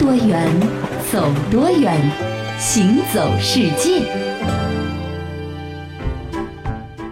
多远，走多远，行走世界。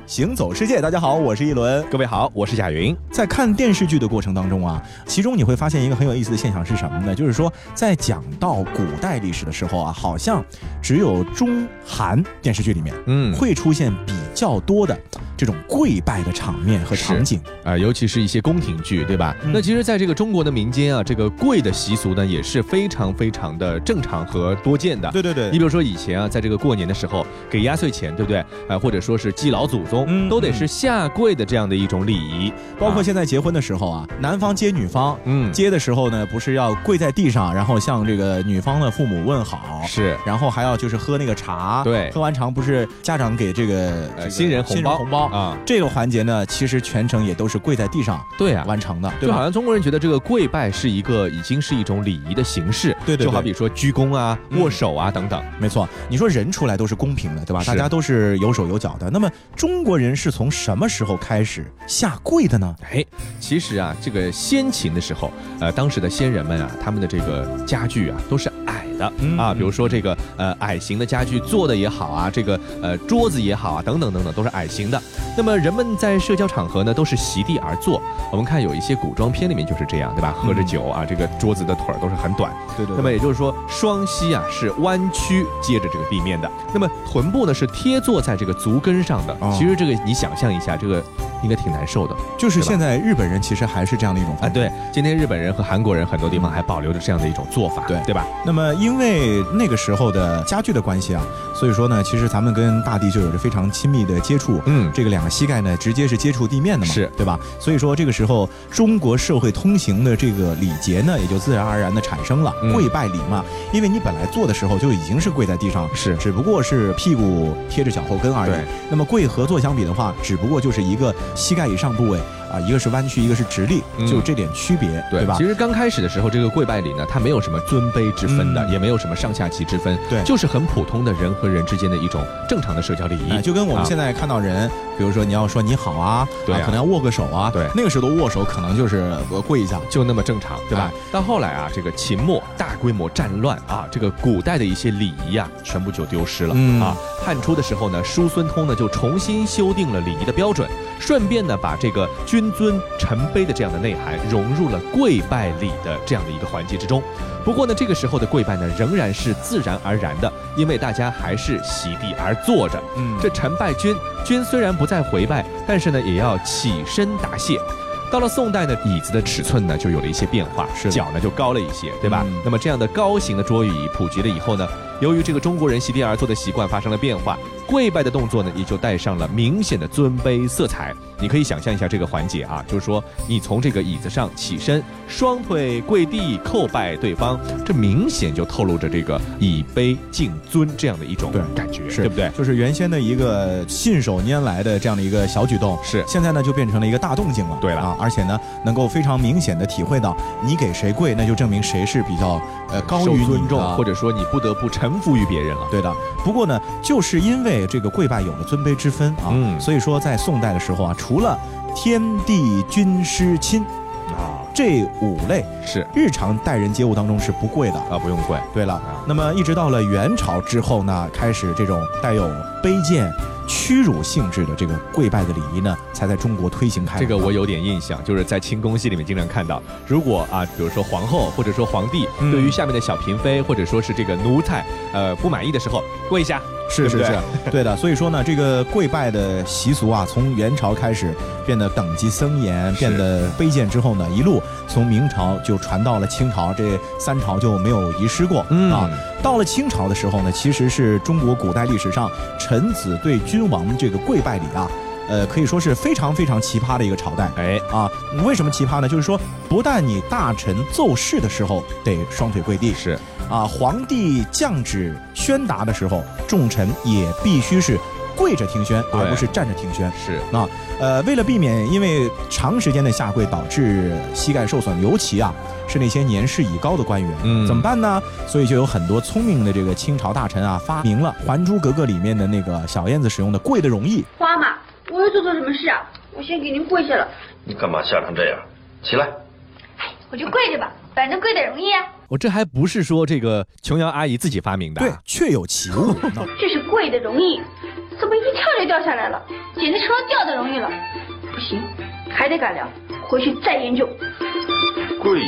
行走世界，大家好，我是一轮。各位好，我是贾云。在看电视剧的过程当中啊，其中你会发现一个很有意思的现象是什么呢？就是说，在讲到古代历史的时候啊，好像只有中韩电视剧里面，嗯，会出现比较多的。这种跪拜的场面和场景啊，尤其是一些宫廷剧，对吧？那其实，在这个中国的民间啊，这个跪的习俗呢，也是非常非常的正常和多见的。对对对，你比如说以前啊，在这个过年的时候给压岁钱，对不对？啊，或者说是祭老祖宗，都得是下跪的这样的一种礼仪。包括现在结婚的时候啊，男方接女方，嗯，接的时候呢，不是要跪在地上，然后向这个女方的父母问好，是，然后还要就是喝那个茶，对，喝完茶不是家长给这个新人红包红包啊，这个环。节呢，其实全程也都是跪在地上，对啊，完成的，就好像中国人觉得这个跪拜是一个已经是一种礼仪的形式，对对，就好比说鞠躬啊、握手啊等等，没错。你说人出来都是公平的，对吧？大家都是有手有脚的。那么中国人是从什么时候开始下跪的呢？哎，其实啊，这个先秦的时候，呃，当时的先人们啊，他们的这个家具啊，都是矮。的啊，比如说这个呃矮型的家具做的也好啊，这个呃桌子也好啊，等等等等都是矮型的。那么人们在社交场合呢，都是席地而坐。我们看有一些古装片里面就是这样，对吧？喝着酒啊，这个桌子的腿儿都是很短。对对。那么也就是说，双膝啊是弯曲接着这个地面的。那么臀部呢是贴坐在这个足跟上的。其实这个你想象一下，这个应该挺难受的。就是现在日本人其实还是这样的一种啊，对，今天日本人和韩国人很多地方还保留着这样的一种做法，对对吧？那么因为那个时候的家具的关系啊，所以说呢，其实咱们跟大地就有着非常亲密的接触。嗯，这个两个膝盖呢，直接是接触地面的嘛，是对吧？所以说这个时候中国社会通行的这个礼节呢，也就自然而然的产生了跪拜礼嘛。因为你本来坐的时候就已经是跪在地上，是，只不过是屁股贴着脚后跟而已。那么跪和坐相比的话，只不过就是一个膝盖以上部位。啊，一个是弯曲，一个是直立，就这点区别，对吧？其实刚开始的时候，这个跪拜礼呢，它没有什么尊卑之分的，也没有什么上下级之分，对，就是很普通的人和人之间的一种正常的社交礼仪，就跟我们现在看到人，比如说你要说你好啊，对，可能要握个手啊，对，那个时候的握手可能就是跪一下，就那么正常，对吧？到后来啊，这个秦末大规模战乱啊，这个古代的一些礼仪啊，全部就丢失了啊。汉初的时候呢，叔孙通呢就重新修订了礼仪的标准，顺便呢把这个君尊臣。卑的这样的内涵融入了跪拜礼的这样的一个环节之中。不过呢，这个时候的跪拜呢，仍然是自然而然的，因为大家还是席地而坐着。嗯，这臣拜君，君虽然不再回拜，但是呢，也要起身答谢。到了宋代呢，椅子的尺寸呢就有了一些变化，脚呢就高了一些，对吧？那么这样的高型的桌椅普及了以后呢，由于这个中国人席地而坐的习惯发生了变化，跪拜的动作呢也就带上了明显的尊卑色彩。你可以想象一下这个环节啊，就是说你从这个椅子上起身，双腿跪地叩拜对方，这明显就透露着这个以卑敬尊这样的一种感觉，对不对？就是原先的一个信手拈来的这样的一个小举动，是现在呢就变成了一个大动静了。对了啊，而且呢能够非常明显的体会到，你给谁跪，那就证明谁是比较呃高于尊重，或者说你不得不臣服于别人了。对的。不过呢，就是因为这个跪拜有了尊卑之分啊，所以说在宋代的时候啊。除了天地君师亲啊。这五类是。日常待人接物当中是不贵的。啊，不用贵。对了，那么一直到了元朝之后呢，开始这种带有卑贱。屈辱性质的这个跪拜的礼仪呢，才在中国推行开。这个我有点印象，就是在清宫戏里面经常看到。如果啊，比如说皇后或者说皇帝对于下面的小嫔妃或者说是这个奴才，呃，不满意的时候，跪下。是是是，对的。所以说呢，这个跪拜的习俗啊，从元朝开始变得等级森严，变得卑贱之后呢，一路从明朝就传到了清朝，这三朝就没有遗失过啊。到了清朝的时候呢，其实是中国古代历史上臣子对君。王这个跪拜礼啊，呃，可以说是非常非常奇葩的一个朝代。哎啊，为什么奇葩呢？就是说，不但你大臣奏事的时候得双腿跪地，是啊，皇帝降旨宣达的时候，众臣也必须是跪着听宣，而不是站着听宣。是啊，呃，为了避免因为长时间的下跪导致膝盖受损，尤其啊。是那些年事已高的官员，嗯，怎么办呢？所以就有很多聪明的这个清朝大臣啊，发明了《还珠格格》里面的那个小燕子使用的跪的容易。花妈，我又做错什么事啊？我先给您跪下了。你干嘛吓成这样？起来。哎，我就跪着吧，反正跪的容易啊。我这还不是说这个琼瑶阿姨自己发明的，对，确有其物。这是跪的容易，怎么一跳就掉下来了？简直成了掉的容易了。不行，还得改良，回去再研究。贵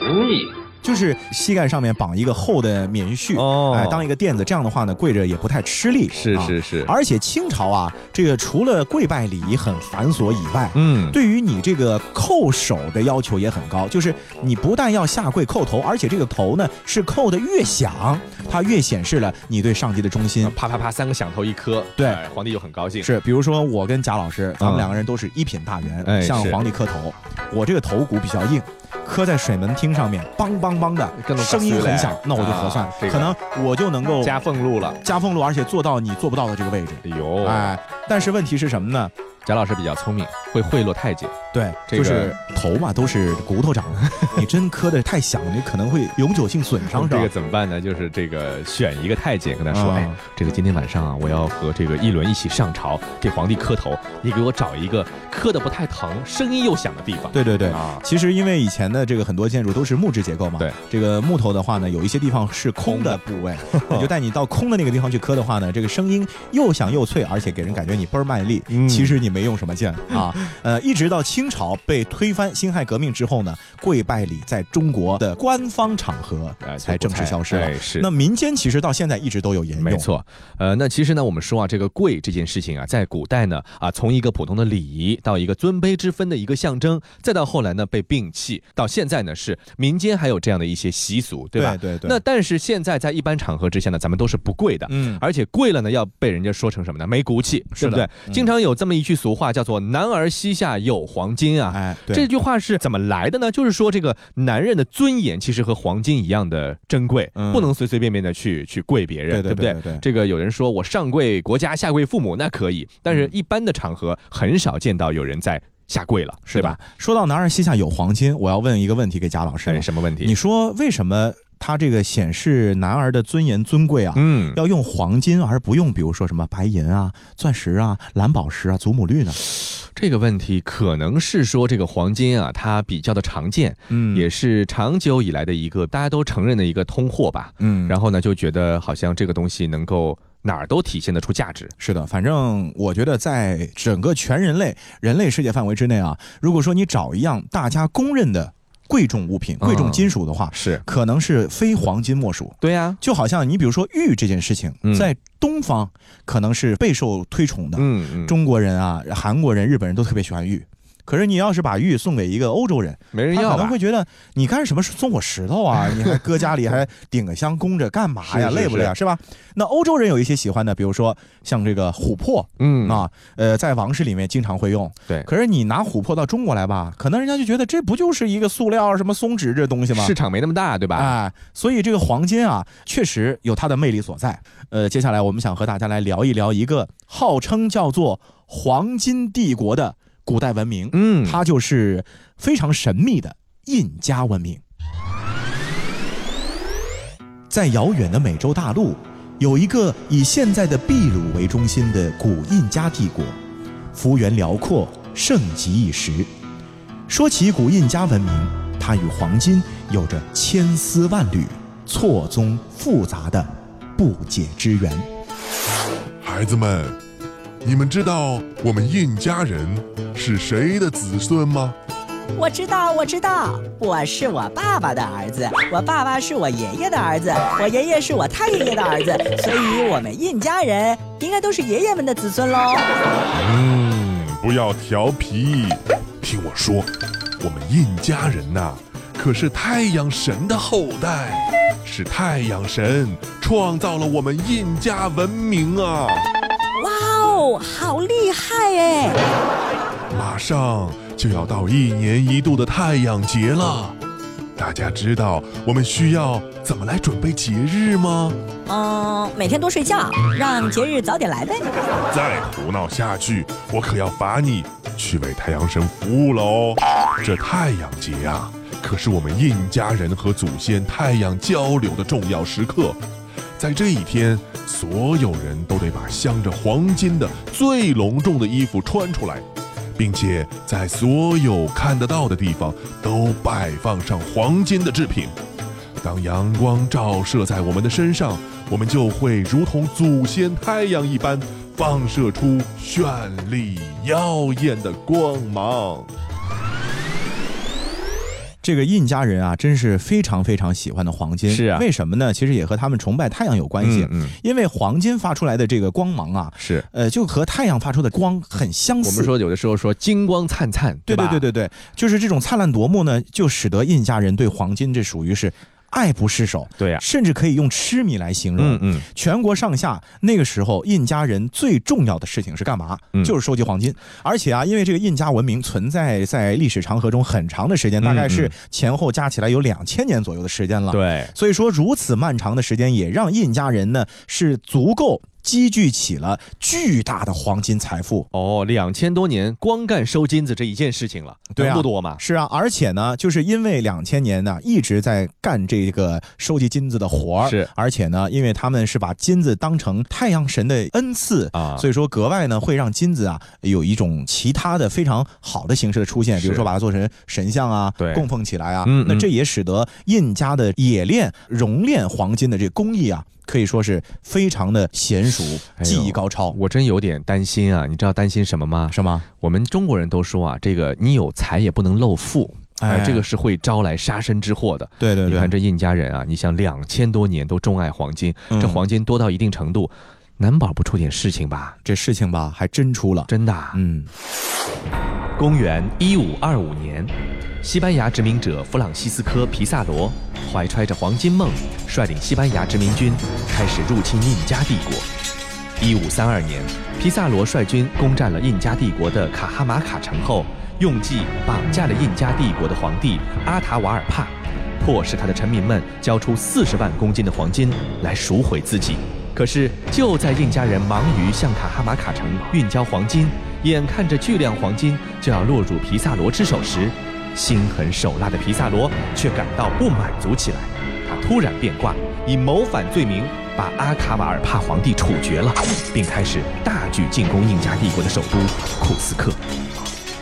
不易。就是膝盖上面绑一个厚的棉絮，哎，当一个垫子，这样的话呢，跪着也不太吃力。是是是。而且清朝啊，这个除了跪拜礼仪很繁琐以外，嗯，对于你这个叩首的要求也很高，就是你不但要下跪叩头，而且这个头呢是叩的越响，它越显示了你对上级的忠心。啪啪啪，三个响头一磕，对，皇帝就很高兴。是，比如说我跟贾老师，咱们两个人都是一品大员，向皇帝磕头，我这个头骨比较硬。磕在水门汀上面，梆梆梆的声音很响，那我就合算，可能我就能够加俸禄了，加俸禄，而且做到你做不到的这个位置。哎呦，哎，但是问题是什么呢？贾老师比较聪明，会贿赂太监。对，就是头嘛，都是骨头长的，你真磕的太响，你可能会永久性损伤。这个怎么办呢？就是这个选一个太监，跟他说：“哎，这个今天晚上啊，我要和这个一轮一起上朝，给皇帝磕头。你给我找一个磕的不太疼、声音又响的地方。”对对对啊！其实因为以前的这个很多建筑都是木质结构嘛，对，这个木头的话呢，有一些地方是空的部位，你就带你到空的那个地方去磕的话呢，这个声音又响又脆，而且给人感觉你倍儿卖力。其实你没用什么劲。啊，呃，一直到清朝被推翻辛亥革命之后呢，跪拜礼在中国的官方场合才正式消失了。是，那民间其实到现在一直都有沿用。没错，呃，那其实呢，我们说啊，这个跪这件事情啊，在古代呢，啊，从一个普通的礼仪到一个尊卑之分的一个象征，再到后来呢被摒弃，到现在呢是民间还有这样的一些习俗，对吧？对对。那但是现在在一般场合之下呢，咱们都是不跪的，嗯，而且跪了呢要被人家说成什么呢？没骨气，对不对？经常有这么一句俗话叫做“男儿膝下”。有黄金啊！哎，这句话是怎么来的呢？就是说，这个男人的尊严其实和黄金一样的珍贵，不能随随便便的去去跪别人，对不对？这个有人说我上跪国家，下跪父母，那可以，但是一般的场合很少见到有人在下跪了，是吧？说到男儿膝下有黄金，我要问一个问题给贾老师，什么问题？你说为什么？他这个显示男儿的尊严尊贵啊，嗯，要用黄金而不用，比如说什么白银啊、钻石啊、蓝宝石啊、祖母绿呢？这个问题可能是说这个黄金啊，它比较的常见，嗯，也是长久以来的一个大家都承认的一个通货吧，嗯，然后呢就觉得好像这个东西能够哪儿都体现得出价值。是的，反正我觉得在整个全人类人类世界范围之内啊，如果说你找一样大家公认的。贵重物品、贵重金属的话，是可能是非黄金莫属。对呀，就好像你比如说玉这件事情，在东方可能是备受推崇的。嗯嗯，中国人啊、韩国人、日本人都特别喜欢玉。可是你要是把玉送给一个欧洲人，没人要，可能会觉得你干什么送我石头啊？你还搁家里还顶个香供着干嘛呀？累不累啊？是吧？那欧洲人有一些喜欢的，比如说像这个琥珀，嗯啊，呃，在王室里面经常会用。对。可是你拿琥珀到中国来吧，可能人家就觉得这不就是一个塑料什么松脂这东西吗？市场没那么大，对吧？哎，所以这个黄金啊，确实有它的魅力所在。呃，接下来我们想和大家来聊一聊一个号称叫做黄金帝国的。古代文明，嗯，它就是非常神秘的印加文明。在遥远的美洲大陆，有一个以现在的秘鲁为中心的古印加帝国，幅员辽阔，盛极一时。说起古印加文明，它与黄金有着千丝万缕、错综复杂的不解之缘。孩子们。你们知道我们印加人是谁的子孙吗？我知道，我知道，我是我爸爸的儿子，我爸爸是我爷爷的儿子，我爷爷是我太爷爷的儿子，所以我们印加人应该都是爷爷们的子孙喽。嗯，不要调皮，听我说，我们印加人呐，可是太阳神的后代，是太阳神创造了我们印加文明啊。好厉害哎！马上就要到一年一度的太阳节了，大家知道我们需要怎么来准备节日吗？嗯，每天多睡觉，让节日早点来呗。再胡闹下去，我可要罚你去为太阳神服务喽。这太阳节啊，可是我们印加人和祖先太阳交流的重要时刻。在这一天，所有人都得把镶着黄金的最隆重的衣服穿出来，并且在所有看得到的地方都摆放上黄金的制品。当阳光照射在我们的身上，我们就会如同祖先太阳一般，放射出绚丽耀眼的光芒。这个印加人啊，真是非常非常喜欢的黄金。是啊，为什么呢？其实也和他们崇拜太阳有关系。嗯，因为黄金发出来的这个光芒啊，是呃，就和太阳发出的光很相似。我们说有的时候说金光灿灿，对对对对对，就是这种灿烂夺目呢，就使得印加人对黄金这属于是。爱不释手，对呀，甚至可以用痴迷来形容。嗯嗯，全国上下那个时候，印加人最重要的事情是干嘛？就是收集黄金。而且啊，因为这个印加文明存在在历史长河中很长的时间，大概是前后加起来有两千年左右的时间了。对，所以说如此漫长的时间，也让印加人呢是足够。积聚起了巨大的黄金财富。哦，两千多年光干收金子这一件事情了，对不多嘛？是啊，而且呢，就是因为两千年呢一直在干这个收集金子的活儿，是，而且呢，因为他们是把金子当成太阳神的恩赐啊，所以说格外呢会让金子啊有一种其他的非常好的形式的出现，比如说把它做成神像啊，对，供奉起来啊，嗯。那这也使得印加的冶炼、熔炼黄金的这工艺啊。可以说是非常的娴熟，技艺高超。我真有点担心啊！你知道担心什么吗？什么？我们中国人都说啊，这个你有财也不能露富，哎，这个是会招来杀身之祸的。对对对，你看这印家人啊，你像两千多年都钟爱黄金，这黄金多到一定程度，难保不出点事情吧？这事情吧，还真出了，真的。嗯。公元一五二五年，西班牙殖民者弗朗西斯科·皮萨罗怀揣着黄金梦，率领西班牙殖民军开始入侵印加帝国。一五三二年，皮萨罗率军攻占了印加帝国的卡哈马卡城后，用计绑架了印加帝国的皇帝阿塔瓦尔帕，迫使他的臣民们交出四十万公斤的黄金来赎回自己。可是，就在印加人忙于向卡哈马卡城运交黄金。眼看着巨量黄金就要落入皮萨罗之手时，心狠手辣的皮萨罗却感到不满足起来。他突然变卦，以谋反罪名把阿卡瓦尔帕皇帝处决了，并开始大举进攻印加帝国的首都库斯克。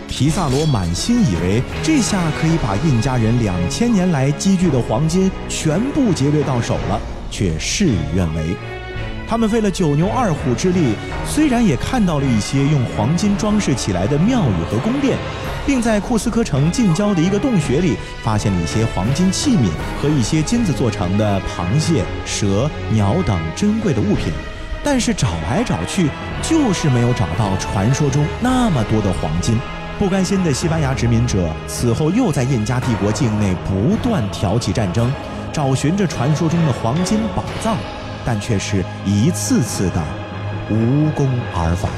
皮萨罗满心以为这下可以把印加人两千年来积聚的黄金全部劫掠到手了，却事与愿违。他们费了九牛二虎之力，虽然也看到了一些用黄金装饰起来的庙宇和宫殿，并在库斯科城近郊的一个洞穴里发现了一些黄金器皿和一些金子做成的螃蟹、蛇、鸟等珍贵的物品，但是找来找去，就是没有找到传说中那么多的黄金。不甘心的西班牙殖民者此后又在印加帝国境内不断挑起战争，找寻着传说中的黄金宝藏。但却是一次次的无功而返。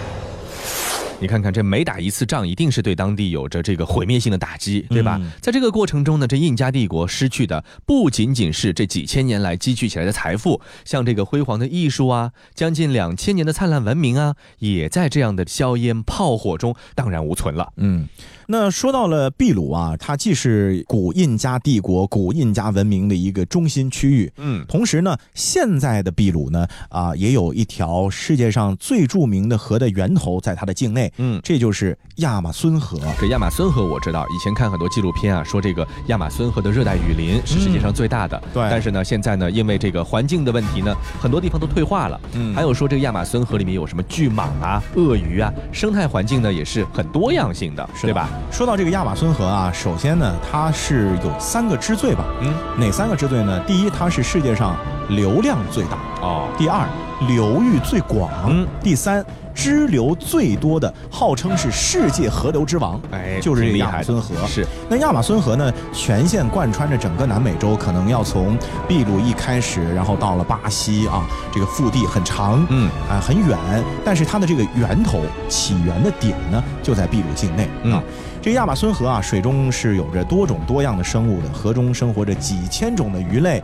你看看，这每打一次仗，一定是对当地有着这个毁灭性的打击，对吧？在这个过程中呢，这印加帝国失去的不仅仅是这几千年来积聚起来的财富，像这个辉煌的艺术啊，将近两千年的灿烂文明啊，也在这样的硝烟炮火中荡然无存了。嗯。那说到了秘鲁啊，它既是古印加帝国、古印加文明的一个中心区域，嗯，同时呢，现在的秘鲁呢，啊，也有一条世界上最著名的河的源头在它的境内，嗯，这就是亚马孙河。这亚马孙河我知道，以前看很多纪录片啊，说这个亚马孙河的热带雨林是世界上最大的，对。但是呢，现在呢，因为这个环境的问题呢，很多地方都退化了，嗯。还有说这个亚马孙河里面有什么巨蟒啊、鳄鱼啊，生态环境呢也是很多样性的，对吧？说到这个亚马孙河啊，首先呢，它是有三个之最吧？嗯，哪三个之最呢？第一，它是世界上流量最大哦；第二，流域最广；嗯，第三。支流最多的，号称是世界河流之王，哎，就是这个亚马孙河。是，那亚马孙河呢，全线贯穿着整个南美洲，可能要从秘鲁一开始，然后到了巴西啊，这个腹地很长，嗯，啊很远，但是它的这个源头起源的点呢，就在秘鲁境内啊。这亚马孙河啊，水中是有着多种多样的生物的，河中生活着几千种的鱼类。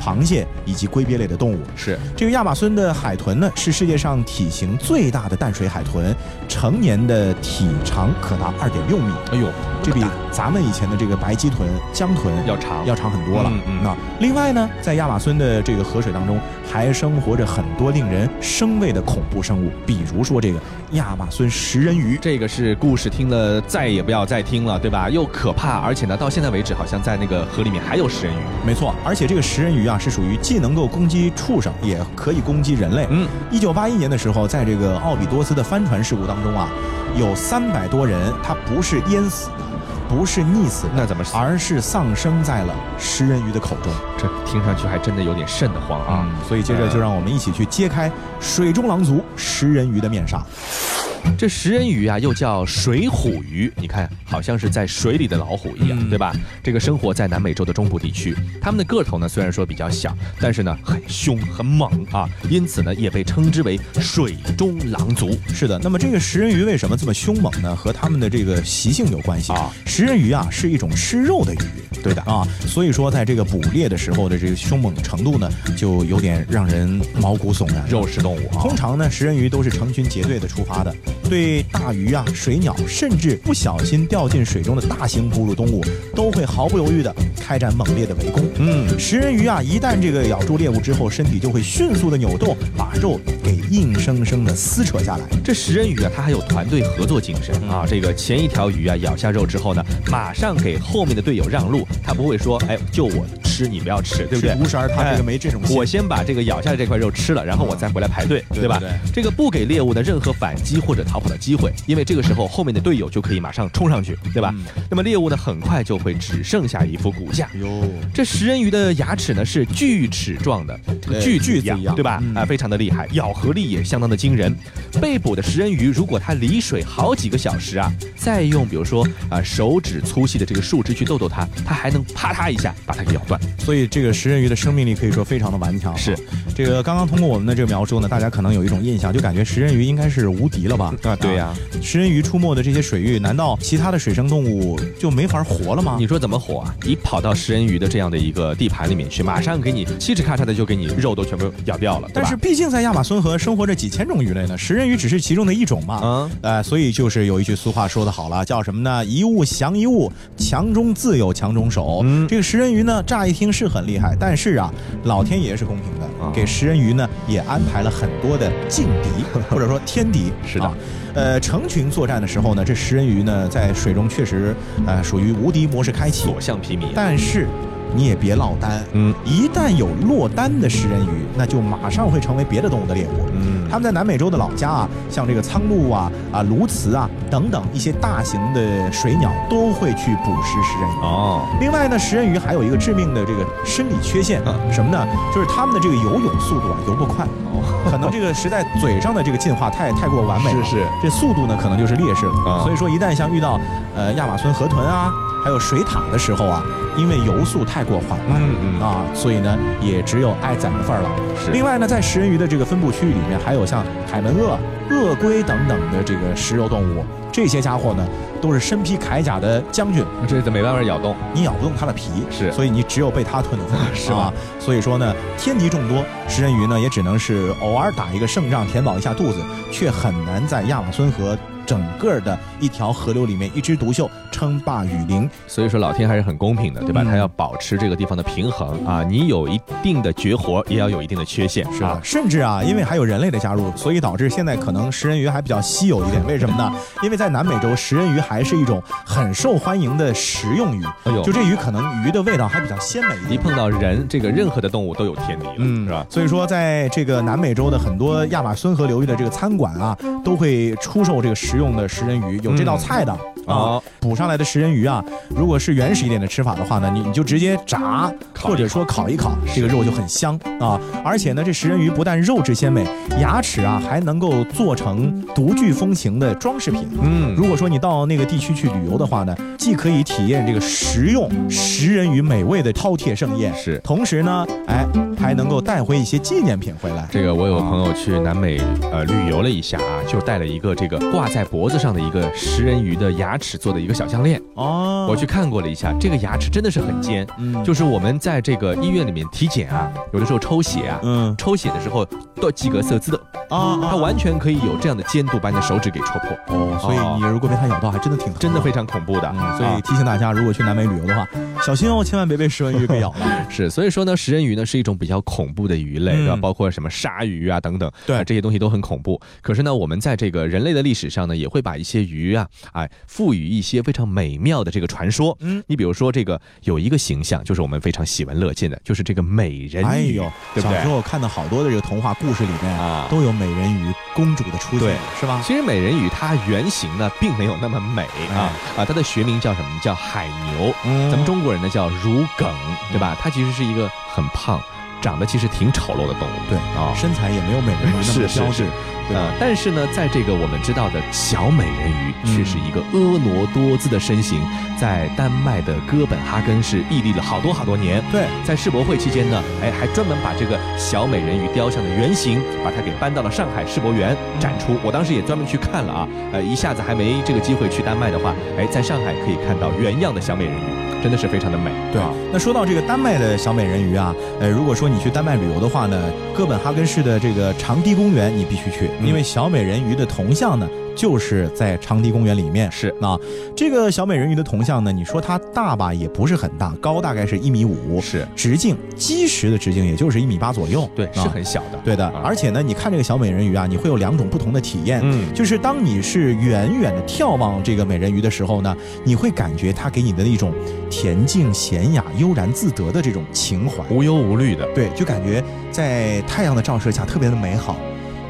螃蟹以及龟鳖类的动物。是这个亚马孙的海豚呢，是世界上体型最大的淡水海豚，成年的体长可达二点六米。哎呦，这比咱们以前的这个白鳍豚、江豚要长要长很多了。嗯嗯那另外呢，在亚马孙的这个河水当中，还生活着很多令人生畏的恐怖生物，比如说这个亚马孙食人鱼。这个是故事听了再也不要再听了，对吧？又可怕，而且呢，到现在为止好像在那个河里面还有食人鱼。没错，而且这个食人鱼啊，是属于既能够攻击畜生，也可以攻击人类。嗯，一九八一年的时候，在这个奥比多斯的帆船事故当中啊，有三百多人他不是淹死的，不是溺死的，那怎么死而是丧生在了食人鱼的口中这听上去还真的有点瘆得慌啊！所以接着就让我们一起去揭开水中狼族食人鱼的面纱。这食人鱼啊，又叫水虎鱼，你看，好像是在水里的老虎一样，嗯对吧？这个生活在南美洲的中部地区，它们的个头呢虽然说比较小，但是呢很凶很猛啊，因此呢也被称之为水中狼族。是的，那么这个食人鱼为什么这么凶猛呢？和它们的这个习性有关系啊。食人鱼啊是一种吃肉的鱼，对的 啊，所以说在这个捕猎的时候的这个凶猛程度呢，就有点让人毛骨悚然。肉食动物啊通，常呢，食人鱼都是成群结队的出发的，对大鱼啊、水鸟，甚至不小心掉进水中的大型哺乳动物，都会毫不犹豫的开展猛烈的围攻。嗯，食人鱼啊，一旦这个咬住猎物之后，身体就会迅速的扭动，把肉给硬生生的撕扯下来。这食人鱼啊，它还有团队合作精神啊。这个前一条鱼啊咬下肉之后呢，马上给后面的队友让路，它不会说，哎，就我吃，你不要吃，对不对？是无食儿它这个没这种心我先把这个咬下的这块肉吃了，然后我再回来排队，对吧？对对这个不给猎物呢任何反击或者逃跑的机会，因为这个时候后面的队友就可以马上冲上去，对吧？嗯那么猎物呢很快就会只剩下一副骨架。哟，这食人鱼的牙齿呢是锯齿状的，锯子一样，锯子一样对吧？嗯啊，非常的厉害，咬合力也相当的惊人。被捕的食人鱼，如果它离水好几个小时啊，再用比如说啊手指粗细的这个树枝去逗逗它，它还能啪嗒一下把它给咬断。所以这个食人鱼的生命力可以说非常的顽强啊。是这个刚刚通过我们的这个描述呢，大家可能有一种印象，就感觉食人鱼应该是无敌了吧？啊对呀食人鱼出没的这些水域，难道其他的水生动物就没法活了吗？你说怎么活啊？你跑到食人鱼的这样的一个地盘里面去，马上给你嘁哧咔嚓的就给你肉都全部咬掉了，但是毕竟在亚马孙河生活着几千种鱼类呢，食人鱼只是其中的一种嘛。嗯呃，所以就是有一句俗话说得好了，叫什么呢？一物降一物，强中自有强中手。嗯这个食人鱼呢，乍一听是很厉害，但是啊，老天爷是公平的，啊给食人鱼呢也安排了很多的劲敌，或者说天敌。是的啊呃，成群作战的时候呢，这食人鱼呢在水中确实呃属于无敌模式开启，所向披靡啊。但是你也别落单，嗯一旦有落单的食人鱼，那就马上会成为别的动物的猎物。嗯他们在南美洲的老家啊，像这个苍鹭啊、啊鸬鹚啊等等一些大型的水鸟都会去捕食食人鱼。哦，另外呢，食人鱼还有一个致命的这个生理缺陷，什么呢？就是它们的这个游泳速度啊游不快，哦可能这个实在嘴上的这个进化太太过完美了，是是这速度呢可能就是劣势了。啊所以说，一旦像遇到呃亚马孙河豚啊，还有水獭的时候啊，因为游速太过缓慢，嗯嗯啊，所以呢也只有挨宰的份儿了。是另外呢，在食人鱼的这个分布区域里面，还有像海门鳄、鳄龟等等的这个食肉动物，这些家伙呢都是身披铠甲的将军，这没办法咬动。你咬不动它的皮，是所以你只有被它吞的份，是吧啊？所以说呢，天敌众多，食人鱼呢也只能是偶尔打一个胜仗，填饱一下肚子，却很难在亚马孙河整个的一条河流里面一枝独秀，称霸雨林。所以说老天还是很公平的，对吧？嗯他要保持这个地方的平衡啊。你有一定的绝活，也要有一定的缺陷，是啊吧？甚至啊，因为还有人类的加入，所以导致现在可能食人鱼还比较稀有一点。为什么呢？因为在南美洲，食人鱼还是一种很受欢迎的食用鱼。哎呦就这鱼可能鱼的味道还比较鲜美一点。一碰到人，这个任何的动物都有天敌了，嗯，是吧？所以说，在这个南美洲的很多亚马孙河流域的这个餐馆啊，都会出售这个食用的食人鱼，有这道菜的、啊哦。捕上来的食人鱼啊，如果是原始一点的吃法的话呢，你你就直接炸，或者说烤一烤，这个肉就很香啊。而且呢，这食人鱼不但肉质鲜美，牙齿啊还能够做成独具风情的装饰品。嗯如果说你到那个地区去旅游的话呢，既可以体验这个食用食人鱼美味的饕餮盛宴，是同时呢，哎，还能够带回一些纪念品回来。这个我有个朋友去南美呃旅游了一下啊，就带了一个这个挂在脖子上的一个食人鱼的牙齿做的一个小项链。哦，我去看过了一下，这个牙齿真的是很尖，嗯就是我们在这个医院里面体检啊，有的时候抽血啊，嗯抽血的时候都几个色字的，啊它完全可以有这样的尖度把你的手指给戳破，哦，所以你如果被它咬到，还真的挺真的非常恐怖的。嗯，所以啊提醒大家，如果去南美旅游的话，小心哦，千万别被食人鱼给咬了。是，所以说呢，食人鱼呢是一种比较恐怖的鱼类，嗯对吧？包括什么鲨鱼啊等等，对啊这些东西都很恐怖。可是呢，我们在这个人类的历史上呢，也会把一些鱼啊，哎，赋予一些非常美妙的这个传说。嗯，你比如说这个有一个形象，就是我们非常喜闻乐见的，就是这个美人鱼，哎呦，对不对小时？候看到好多的这个童话故事里面啊都有美人鱼公主的出现，对是吧？其实美人鱼它原型呢并没有那么美啊哎啊，它的学名叫什么？叫海牛。嗯咱们中国人呢叫如梗，对吧？它其实是一个很胖，长得其实挺丑陋的动物。对啊，身材也没有美人鱼那么 是是标致呃？但是呢，在这个我们知道的小美人鱼，嗯却是一个婀娜多姿的身形，在丹麦的哥本哈根是屹立了好多好多年。对，在世博会期间呢，哎，还专门把这个小美人鱼雕像的原型，把它给搬到了上海世博园展出。我当时也专门去看了啊，呃，一下子还没这个机会去丹麦的话，哎，在上海可以看到原样的小美人鱼，真的是非常的美。对啊，那说到这个丹麦的小美人鱼啊，呃，如果说你去丹麦旅游的话呢，哥本哈根市的这个长堤公园你必须去，嗯因为小美人鱼的铜像呢就是在长堤公园里面。是那这个小美人鱼的铜像呢，你说它大吧，也不是很大，高大概是一米五，是，直径基石的直径也就是一米八左右，对，啊是很小的。对的。啊而且呢，你看这个小美人鱼啊，你会有两种不同的体验。嗯，就是当你是远远的眺望这个美人鱼的时候呢，你会感觉它给你的一种恬静娴雅、悠然自得的这种情怀。无忧无虑的。对，就感觉在太阳的照射下特别的美好。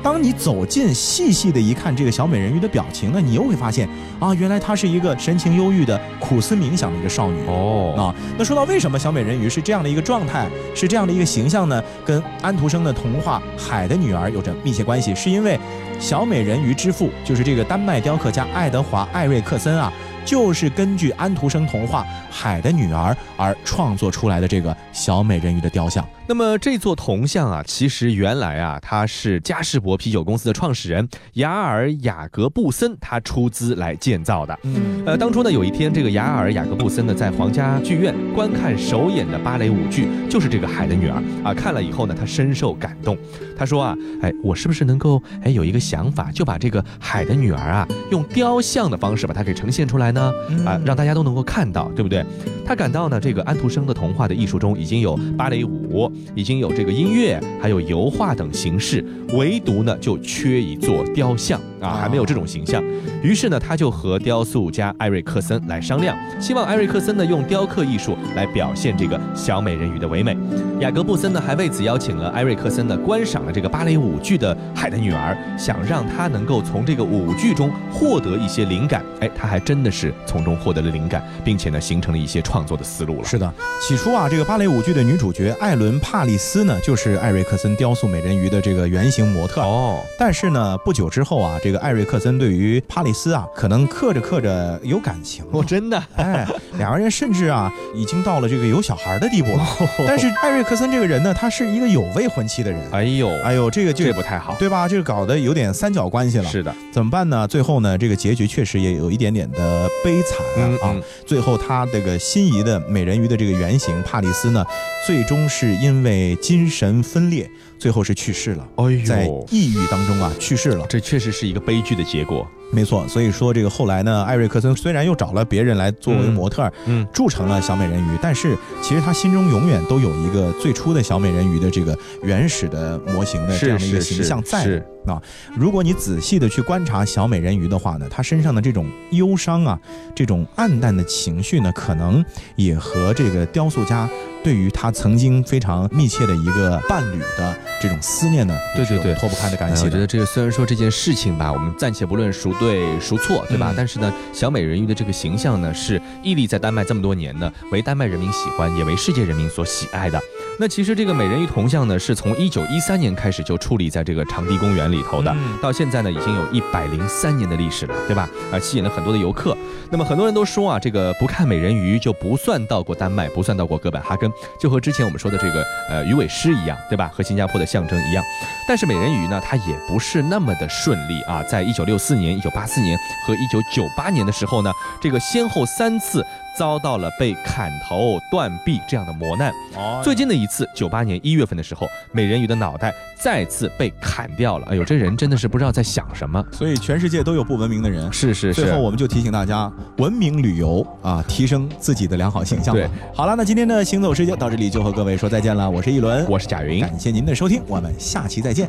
当你走近细细的一看这个小美人鱼的表情呢，你又会发现啊，原来她是一个神情忧郁的苦思冥想的一个少女。哦啊，那说到为什么小美人鱼是这样的一个状态，是这样的一个形象呢？跟安徒生的童话《海的女儿》有着密切关系，是因为小美人鱼之父就是这个丹麦雕刻家爱德华·艾瑞克森啊，就是根据安徒生童话《海的女儿》而创作出来的这个小美人鱼的雕像。那么这座铜像啊，其实原来啊，它是嘉士伯啤酒公司的创始人雅尔·雅格布森他出资来建造的。嗯呃，当初呢，有一天，这个雅尔·雅格布森呢，在皇家剧院观看首演的芭蕾舞剧，就是这个《海的女儿》啊。看了以后呢，他深受感动。他说啊，哎，我是不是能够哎有一个想法，就把这个《海的女儿》啊，用雕像的方式把它给呈现出来呢？啊，让大家都能够看到，对不对？他感到呢，这个安徒生的童话的艺术中已经有芭蕾舞，已经有这个音乐，还有油画等形式，唯独呢就缺一座雕像啊，还没有这种形象。于是呢，他就和雕塑家艾瑞克森来商量，希望艾瑞克森呢用雕刻艺术来表现这个小美人鱼的唯美。雅各布森呢还为此邀请了艾瑞克森呢观赏了这个芭蕾舞剧的《海的女儿》，想让他能够从这个舞剧中获得一些灵感。哎，他还真的是从中获得了灵感，并且呢形成了一些创作的思路了。是的，起初啊，这个芭蕾舞剧的女主角艾伦·帕利斯呢，就是艾瑞克森雕塑美人鱼的这个原型模特。哦，但是呢，不久之后啊，这个艾瑞克森对于帕利斯啊，可能刻着刻着有感情了。哦，真的，哎，两个人甚至啊，已经到了这个有小孩的地步了。但是艾瑞克森这个人呢，他是一个有未婚妻的人。哎呦，哎呦，这个就这不太好。对吧？这个搞得有点三角关系了。是的，怎么办呢？最后呢，这个结局确实也有一点点的悲惨嗯啊。嗯最后，他这个心仪的美人鱼的这个原型帕里斯呢，最终是因为精神分裂，最后是去世了。哎在，抑郁当中啊去世了。这确实是一个悲剧的结果。没错，所以说这个后来呢，艾瑞克森虽然又找了别人来作为模特儿，嗯，铸成了小美人鱼，但是其实他心中永远都有一个最初的小美人鱼的这个原始的模型的这样的一个形象在是啊。如果你仔细的去观察小美人鱼的话呢，她身上的这种忧伤啊，这种暗淡的情绪呢，可能也和这个雕塑家对于他曾经非常密切的一个伴侣的这种思念呢，对对对。脱不开的干系我觉得这个虽然说这件事情吧，我们暂且不论孰对孰错，对吧？嗯但是呢，小美人鱼的这个形象呢，是屹立在丹麦这么多年呢，为丹麦人民喜欢，也为世界人民所喜爱的。那其实这个美人鱼铜像呢，是从一九一三年开始就矗立在这个长堤公园里头的，到现在呢，已经有一百零三年的历史了，对吧？啊，吸引了很多的游客。那么很多人都说啊，这个不看美人鱼就不算到过丹麦，不算到过哥本哈根，就和之前我们说的这个呃鱼尾狮一样，对吧？和新加坡的象征一样。但是美人鱼呢，它也不是那么的顺利啊。在一九六四年、一九八四年和一九九八年的时候呢，这个先后三次。遭到了被砍头断臂这样的磨难。哦，最近的一次，九八年一月份的时候，美人鱼的脑袋再次被砍掉了。哎呦，这人真的是不知道在想什么。所以全世界都有不文明的人。是是是。最后我们就提醒大家，文明旅游啊，提升自己的良好形象。对，好了，那今天的行走世界到这里就和各位说再见了。我是一轮，我是贾云，感谢您的收听，我们下期再见。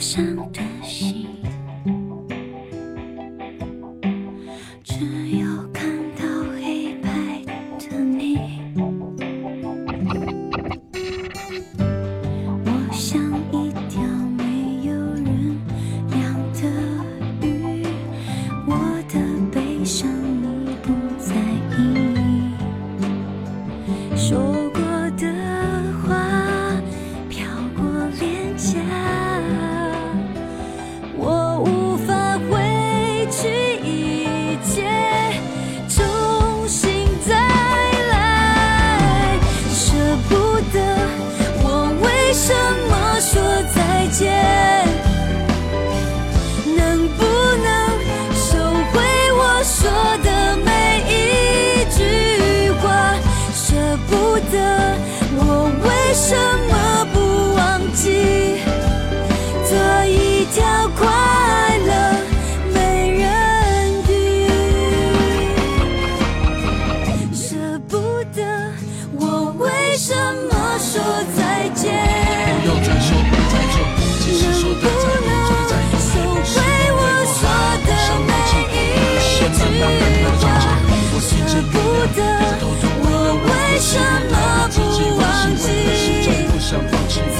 我想对。想放弃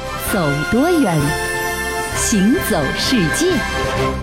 走多远，行走世界。